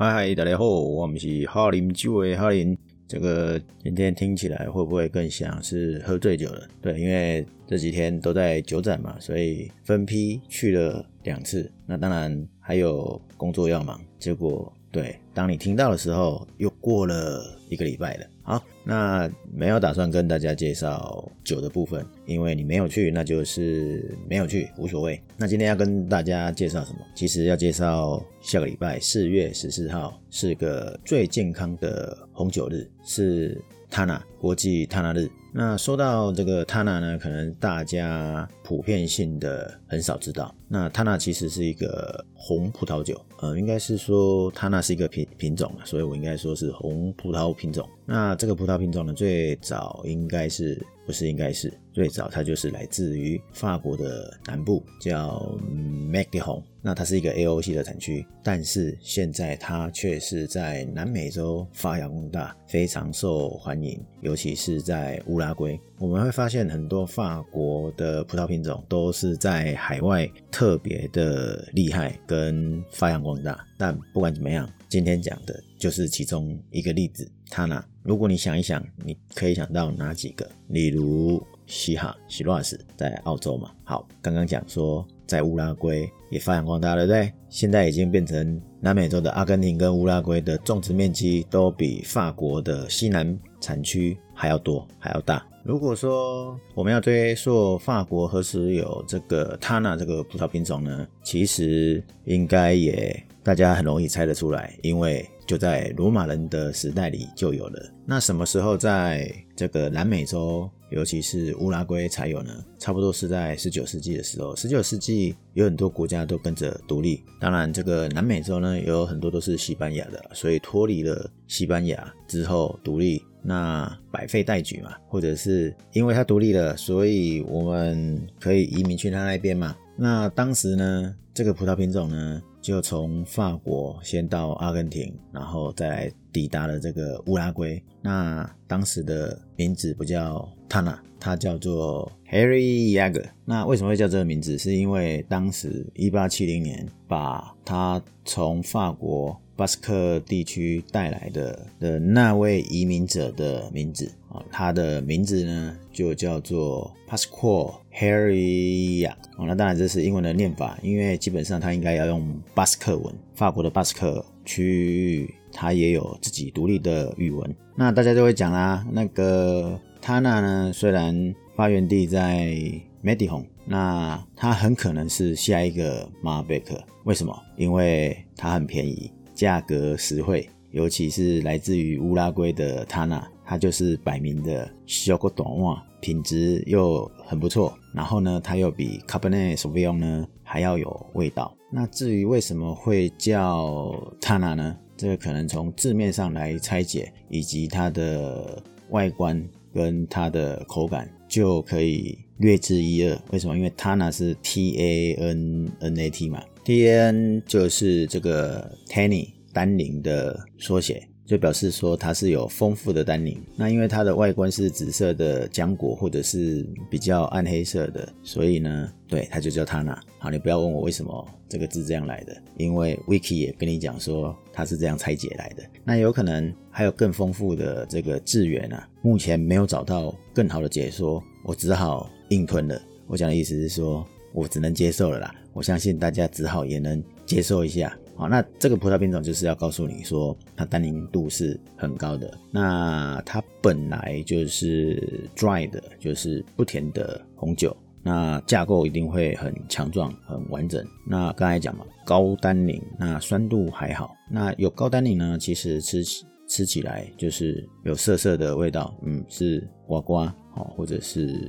嗨嗨，大家好，我们是哈林酒的哈林。这个今天听起来会不会更像是喝醉酒了？对，因为这几天都在酒展嘛，所以分批去了两次。那当然还有工作要忙，结果。对，当你听到的时候，又过了一个礼拜了。好，那没有打算跟大家介绍酒的部分，因为你没有去，那就是没有去，无所谓。那今天要跟大家介绍什么？其实要介绍下个礼拜四月十四号是个最健康的红酒日，是 Tana 国际 Tana 日。那说到这个 Tana 呢，可能大家普遍性的很少知道。那 Tana 其实是一个红葡萄酒，呃，应该是说 Tana 是一个品品种所以我应该说是红葡萄品种。那这个葡萄品种呢，最早应该是不是应该是最早它就是来自于法国的南部，叫 m a c d h o n 那它是一个 AOC 的产区，但是现在它却是在南美洲发扬光大，非常受欢迎，尤其是在乌拉圭。我们会发现很多法国的葡萄品种都是在海外特别的厉害跟发扬光大。但不管怎么样，今天讲的就是其中一个例子。它呢，如果你想一想，你可以想到哪几个？例如西哈、西洛斯在澳洲嘛。好，刚刚讲说在乌拉圭也发扬光大，对不对？现在已经变成南美洲的阿根廷跟乌拉圭的种植面积都比法国的西南产区还要多，还要大。如果说我们要追溯法国何时有这个 Tana 这个葡萄品种呢？其实应该也大家很容易猜得出来，因为就在罗马人的时代里就有了。那什么时候在这个南美洲？尤其是乌拉圭才有呢，差不多是在十九世纪的时候。十九世纪有很多国家都跟着独立，当然这个南美洲呢有很多都是西班牙的，所以脱离了西班牙之后独立，那百废待举嘛，或者是因为它独立了，所以我们可以移民去它那边嘛。那当时呢，这个葡萄品种呢就从法国先到阿根廷，然后再来抵达了这个乌拉圭。那当时的名字不叫。他呢，他叫做 Harry Yager。那为什么会叫这个名字？是因为当时一八七零年把他从法国巴斯克地区带来的的那位移民者的名字啊，他的名字呢就叫做 Pasqual Harry Yager。哦，那当然这是英文的念法，因为基本上他应该要用巴斯克文。法国的巴斯克区域，它也有自己独立的语文。那大家就会讲啦，那个。他那呢？虽然发源地在 Medihon，那它很可能是下一个马贝克。为什么？因为它很便宜，价格实惠，尤其是来自于乌拉圭的他那，它就是摆明的小个短袜，品质又很不错。然后呢，它又比 Cabernet Sauvignon 呢还要有味道。那至于为什么会叫 Tana 呢？这个可能从字面上来拆解，以及它的外观。跟它的口感就可以略知一二。为什么？因为 Tana 是 T A N N A T 嘛，T A N 就是这个 tannin 单宁的缩写。就表示说它是有丰富的单宁，那因为它的外观是紫色的浆果或者是比较暗黑色的，所以呢，对它就叫它那。好，你不要问我为什么这个字这样来的，因为 Wiki 也跟你讲说它是这样拆解来的。那有可能还有更丰富的这个字源啊，目前没有找到更好的解说，我只好硬吞了。我讲的意思是说，我只能接受了啦。我相信大家只好也能接受一下。好，那这个葡萄品种就是要告诉你说，它单宁度是很高的。那它本来就是 dry 的，就是不甜的红酒。那架构一定会很强壮、很完整。那刚才讲嘛，高单宁，那酸度还好。那有高单宁呢，其实吃吃起来就是有涩涩的味道，嗯，是瓜瓜。或者是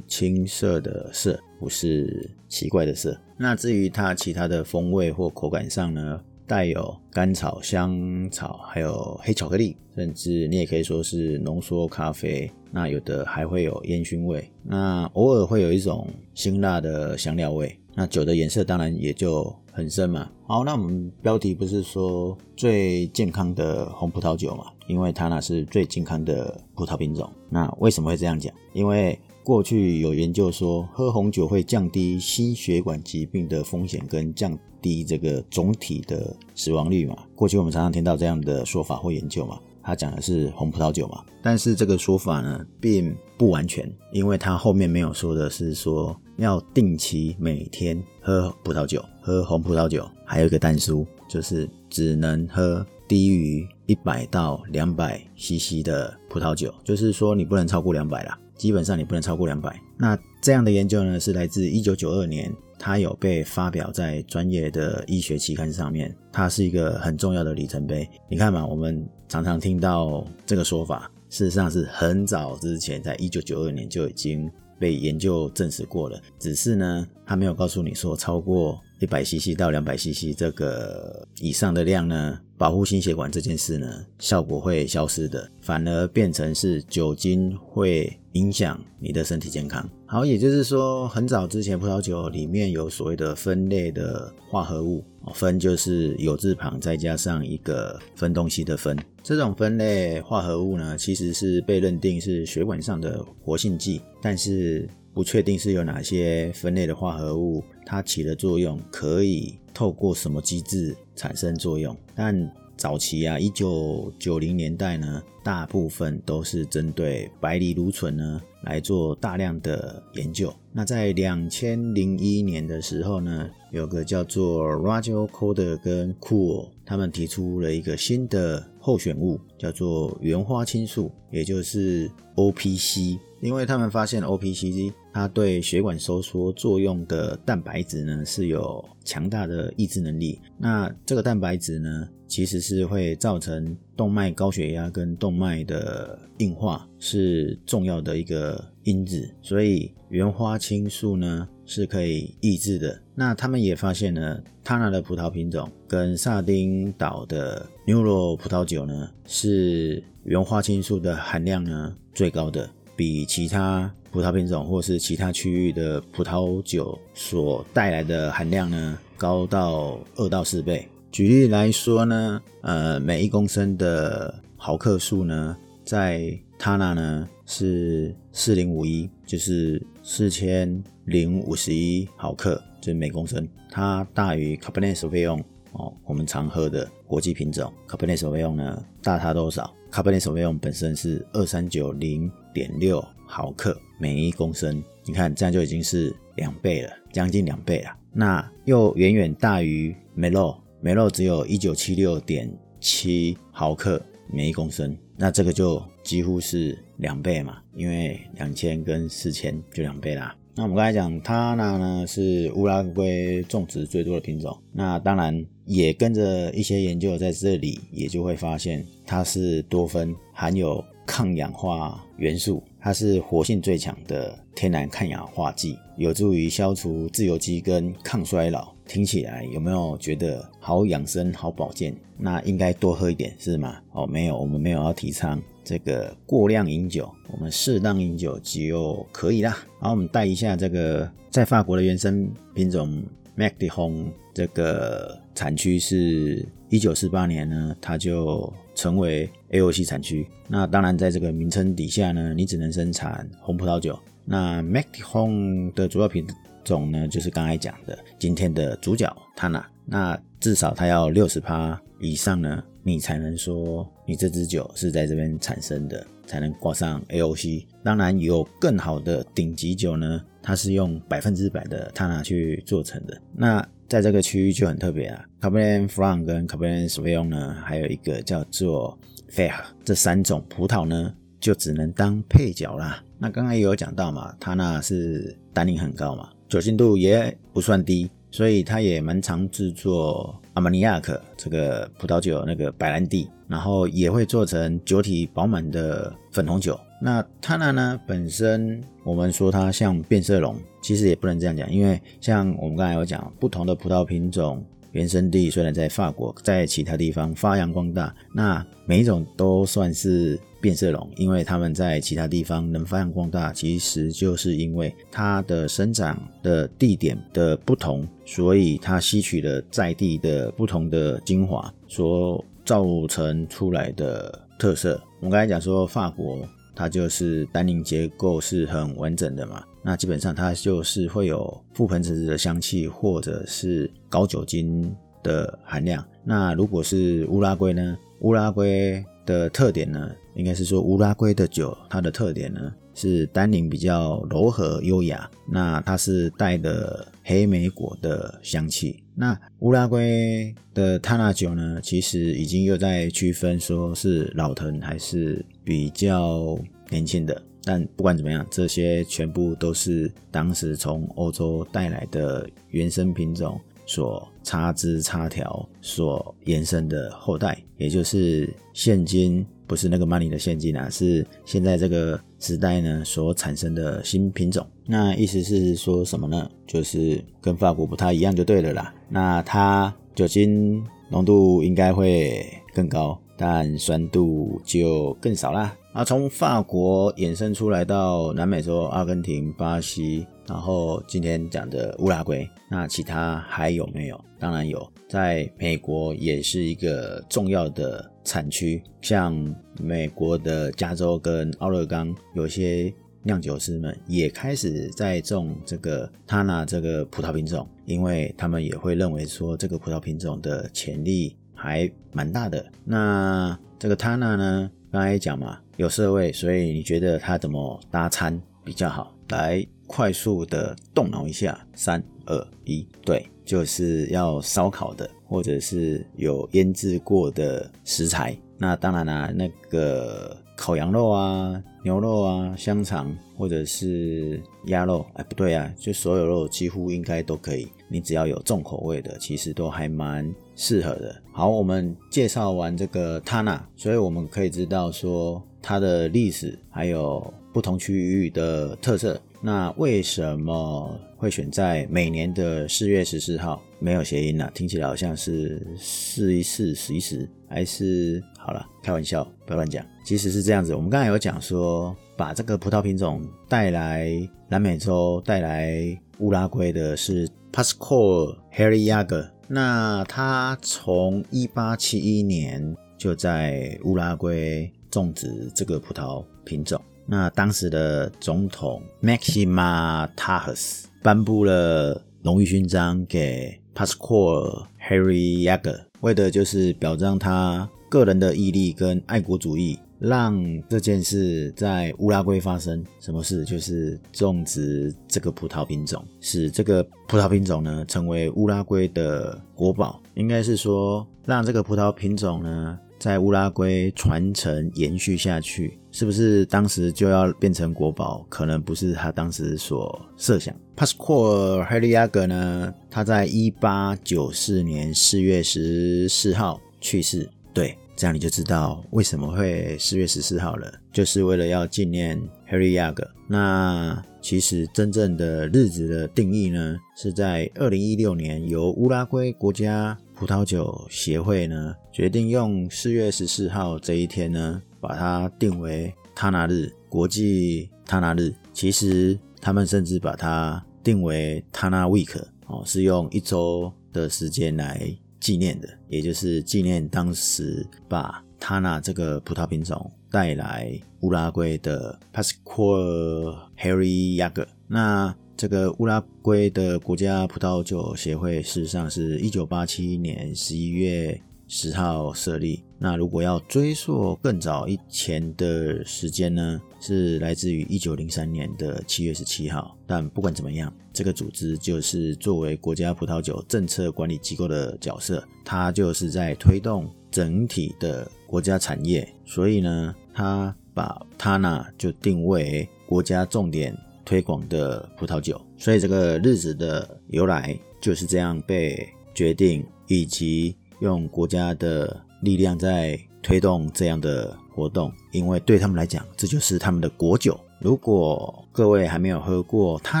青色的色，不是奇怪的色。那至于它其他的风味或口感上呢，带有甘草、香草，还有黑巧克力，甚至你也可以说是浓缩咖啡。那有的还会有烟熏味，那偶尔会有一种辛辣的香料味。那酒的颜色当然也就很深嘛。好，那我们标题不是说最健康的红葡萄酒嘛？因为它那是最健康的葡萄品种。那为什么会这样讲？因为过去有研究说，喝红酒会降低心血管疾病的风险，跟降低这个总体的死亡率嘛。过去我们常常听到这样的说法或研究嘛。他讲的是红葡萄酒嘛，但是这个说法呢，并不完全，因为他后面没有说的是说要定期每天喝葡萄酒，喝红葡萄酒，还有一个单书，就是只能喝低于一百到两百 CC 的葡萄酒，就是说你不能超过两百啦。基本上你不能超过两百。那这样的研究呢，是来自一九九二年，它有被发表在专业的医学期刊上面，它是一个很重要的里程碑。你看嘛，我们常常听到这个说法，事实上是很早之前，在一九九二年就已经被研究证实过了，只是呢，他没有告诉你说超过。一百 CC 到两百 CC 这个以上的量呢，保护心血管这件事呢，效果会消失的，反而变成是酒精会影响你的身体健康。好，也就是说，很早之前葡萄酒里面有所谓的分类的化合物，分就是有字旁再加上一个分东西的分。这种分类化合物呢，其实是被认定是血管上的活性剂，但是。不确定是有哪些分类的化合物，它起的作用可以透过什么机制产生作用。但早期啊，一九九零年代呢，大部分都是针对白藜芦醇呢来做大量的研究。那在两千零一年的时候呢，有个叫做 Roger Coder 跟 Cool，他们提出了一个新的候选物，叫做原花青素，也就是 OPC。因为他们发现 OPC 它对血管收缩作用的蛋白质呢是有强大的抑制能力。那这个蛋白质呢，其实是会造成动脉高血压跟动脉的硬化，是重要的一个因子。所以原花青素呢是可以抑制的。那他们也发现呢，他那的葡萄品种跟萨丁岛的牛罗葡萄酒呢，是原花青素的含量呢最高的。比其他葡萄品种或是其他区域的葡萄酒所带来的含量呢，高到二到四倍。举例来说呢，呃，每一公升的毫克数呢，在它那呢是四零五一，就是四千零五十一毫克，就是每公升。它大于 Cabernet Sauvignon 哦，我们常喝的国际品种 Cabernet Sauvignon 呢，大它多少？卡本内索菲用本身是二三九零点六毫克每一公升，你看这样就已经是两倍了，将近两倍了。那又远远大于梅洛，梅肉只有一九七六点七毫克每一公升，那这个就几乎是两倍嘛，因为两千跟四千就两倍啦。那我们刚才讲，它呢呢是乌拉圭种植最多的品种，那当然也跟着一些研究在这里，也就会发现它是多酚含有抗氧化元素，它是活性最强的天然抗氧化剂，有助于消除自由基跟抗衰老。听起来有没有觉得好养生、好保健？那应该多喝一点是吗？哦，没有，我们没有要提倡。这个过量饮酒，我们适当饮酒就可以啦。好，我们带一下这个在法国的原生品种 Mac de Hong，这个产区是一九四八年呢，它就成为 AOC 产区。那当然，在这个名称底下呢，你只能生产红葡萄酒。那 Mac de Hong 的主要品种呢，就是刚才讲的今天的主角 Tana。那至少它要六十趴以上呢。你才能说你这支酒是在这边产生的，才能挂上 AOC。当然有更好的顶级酒呢，它是用百分之百的塔纳去做成的。那在这个区域就很特别啊，Cabernet Franc 跟 Cabernet Sauvignon 呢，还有一个叫做 Fair，这三种葡萄呢就只能当配角啦。那刚刚也有讲到嘛，它那是单宁很高嘛，酒精度也不算低。所以它也蛮常制作阿玛尼亚克这个葡萄酒，那个白兰地，然后也会做成酒体饱满的粉红酒。那它呢呢本身，我们说它像变色龙，其实也不能这样讲，因为像我们刚才有讲，不同的葡萄品种。原生地虽然在法国，在其他地方发扬光大，那每一种都算是变色龙，因为它们在其他地方能发扬光大，其实就是因为它的生长的地点的不同，所以它吸取了在地的不同的精华所造成出来的特色。我们刚才讲说法国。它就是单宁结构是很完整的嘛，那基本上它就是会有覆盆子的香气，或者是高酒精的含量。那如果是乌拉圭呢？乌拉圭的特点呢，应该是说乌拉圭的酒，它的特点呢是单宁比较柔和优雅，那它是带的黑莓果的香气。那乌拉圭的塔纳酒呢，其实已经又在区分说是老藤还是比较年轻的。但不管怎么样，这些全部都是当时从欧洲带来的原生品种。所插枝插条所延伸的后代，也就是现今不是那个 money 的现金啊，是现在这个时代呢所产生的新品种。那意思是说什么呢？就是跟法国不太一样就对了啦。那它酒精浓度应该会更高，但酸度就更少啦。啊，从法国衍生出来到南美洲，阿根廷、巴西。然后今天讲的乌拉圭，那其他还有没有？当然有，在美国也是一个重要的产区，像美国的加州跟奥勒冈，有些酿酒师们也开始在种这个塔纳这个葡萄品种，因为他们也会认为说这个葡萄品种的潜力还蛮大的。那这个塔纳呢，刚才讲嘛，有色味，所以你觉得它怎么搭餐比较好？来。快速的动脑一下，三二一，对，就是要烧烤的，或者是有腌制过的食材。那当然啦，那个烤羊肉啊、牛肉啊、香肠，或者是鸭肉，哎，不对啊，就所有肉几乎应该都可以。你只要有重口味的，其实都还蛮适合的。好，我们介绍完这个 Tana，所以我们可以知道说它的历史还有不同区域的特色。那为什么会选在每年的四月十四号？没有谐音啊，听起来好像是四一四十一十，还是好了，开玩笑，不要乱讲。其实是这样子，我们刚才有讲说，把这个葡萄品种带来南美洲，带来乌拉圭的是 Pascual Harry Yager。那他从一八七一年就在乌拉圭种植这个葡萄品种。那当时的总统 Maxima Tajas 颁布了荣誉勋章给 Pascual Harry Yager，为的就是表彰他个人的毅力跟爱国主义，让这件事在乌拉圭发生。什么事？就是种植这个葡萄品种，使这个葡萄品种呢成为乌拉圭的国宝。应该是说，让这个葡萄品种呢。在乌拉圭传承延续下去，是不是当时就要变成国宝？可能不是他当时所设想。Pascual h e r i a g 呢？他在一八九四年四月十四号去世。对，这样你就知道为什么会四月十四号了，就是为了要纪念 h e r i a g 那其实真正的日子的定义呢，是在二零一六年由乌拉圭国家。葡萄酒协会呢，决定用四月十四号这一天呢，把它定为他纳日，国际他纳日。其实他们甚至把它定为他纳 week 哦，是用一周的时间来纪念的，也就是纪念当时把他那这个葡萄品种带来乌拉圭的 Pascual Harry Yager。那这个乌拉圭的国家葡萄酒协会，事实上是一九八七年十一月十号设立。那如果要追溯更早以前的时间呢，是来自于一九零三年的七月十七号。但不管怎么样，这个组织就是作为国家葡萄酒政策管理机构的角色，它就是在推动整体的国家产业。所以呢，它把它呢就定位国家重点。推广的葡萄酒，所以这个日子的由来就是这样被决定，以及用国家的力量在推动这样的活动，因为对他们来讲，这就是他们的国酒。如果各位还没有喝过他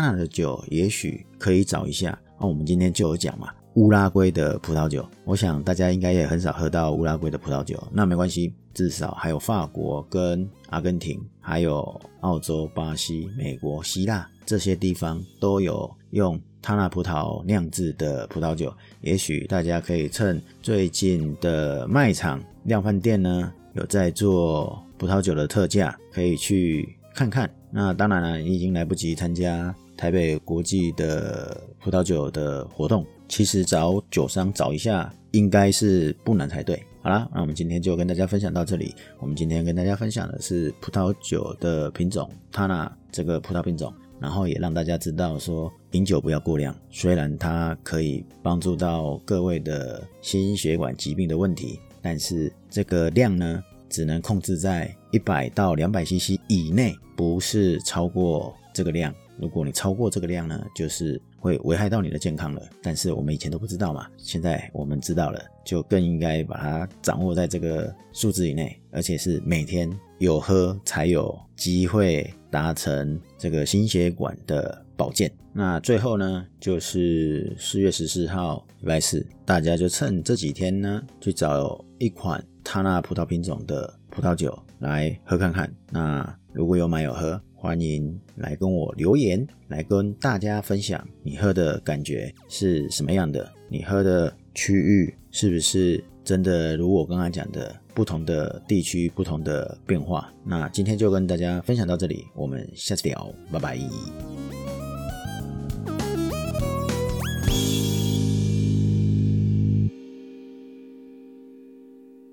那的酒，也许可以找一下。那我们今天就有讲嘛。乌拉圭的葡萄酒，我想大家应该也很少喝到乌拉圭的葡萄酒。那没关系，至少还有法国跟阿根廷，还有澳洲、巴西、美国、希腊这些地方都有用塔纳葡萄酿制的葡萄酒。也许大家可以趁最近的卖场、量贩店呢有在做。葡萄酒的特价，可以去看看。那当然了，你已经来不及参加台北国际的葡萄酒的活动，其实找酒商找一下，应该是不难才对。好啦，那我们今天就跟大家分享到这里。我们今天跟大家分享的是葡萄酒的品种，它呢这个葡萄品种。然后也让大家知道说，饮酒不要过量。虽然它可以帮助到各位的心血管疾病的问题，但是这个量呢，只能控制在一百到两百 CC 以内，不是超过这个量。如果你超过这个量呢，就是会危害到你的健康了。但是我们以前都不知道嘛，现在我们知道了，就更应该把它掌握在这个数字以内，而且是每天有喝才有机会达成这个心血管的保健。那最后呢，就是四月十四号礼拜四，大家就趁这几天呢，去找一款他那葡萄品种的葡萄酒来喝看看。那如果有买有喝。欢迎来跟我留言，来跟大家分享你喝的感觉是什么样的？你喝的区域是不是真的如我刚刚讲的，不同的地区不同的变化？那今天就跟大家分享到这里，我们下次聊，拜拜。